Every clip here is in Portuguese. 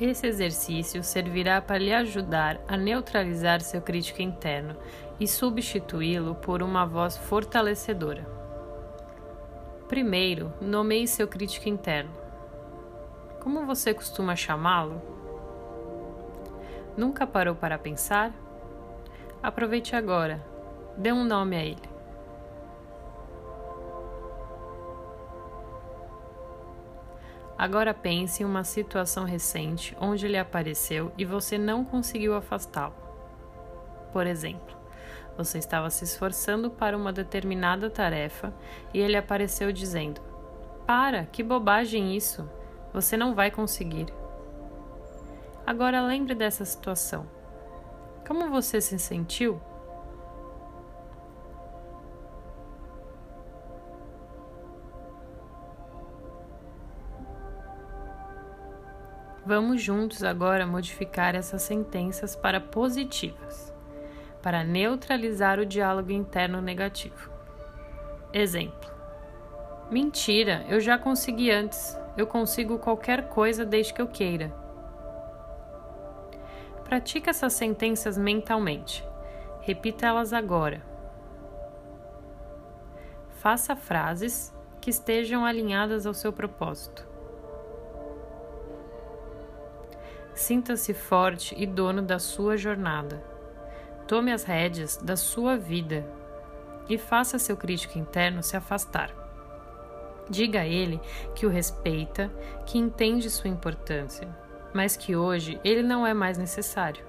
Esse exercício servirá para lhe ajudar a neutralizar seu crítico interno e substituí-lo por uma voz fortalecedora. Primeiro, nomeie seu crítico interno. Como você costuma chamá-lo? Nunca parou para pensar? Aproveite agora, dê um nome a ele. Agora pense em uma situação recente onde ele apareceu e você não conseguiu afastá-lo. Por exemplo, você estava se esforçando para uma determinada tarefa e ele apareceu dizendo: Para, que bobagem isso! Você não vai conseguir. Agora lembre dessa situação. Como você se sentiu? Vamos juntos agora modificar essas sentenças para positivas, para neutralizar o diálogo interno negativo. Exemplo: Mentira, eu já consegui antes. Eu consigo qualquer coisa desde que eu queira. Pratique essas sentenças mentalmente. Repita elas agora. Faça frases que estejam alinhadas ao seu propósito. Sinta-se forte e dono da sua jornada. Tome as rédeas da sua vida e faça seu crítico interno se afastar. Diga a ele que o respeita, que entende sua importância, mas que hoje ele não é mais necessário.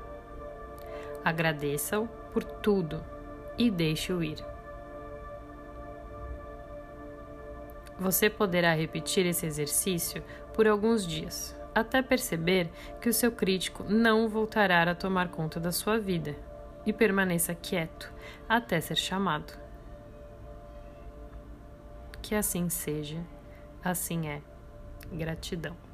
Agradeça-o por tudo e deixe-o ir. Você poderá repetir esse exercício por alguns dias até perceber que o seu crítico não voltará a tomar conta da sua vida e permaneça quieto até ser chamado. Que assim seja, assim é. Gratidão.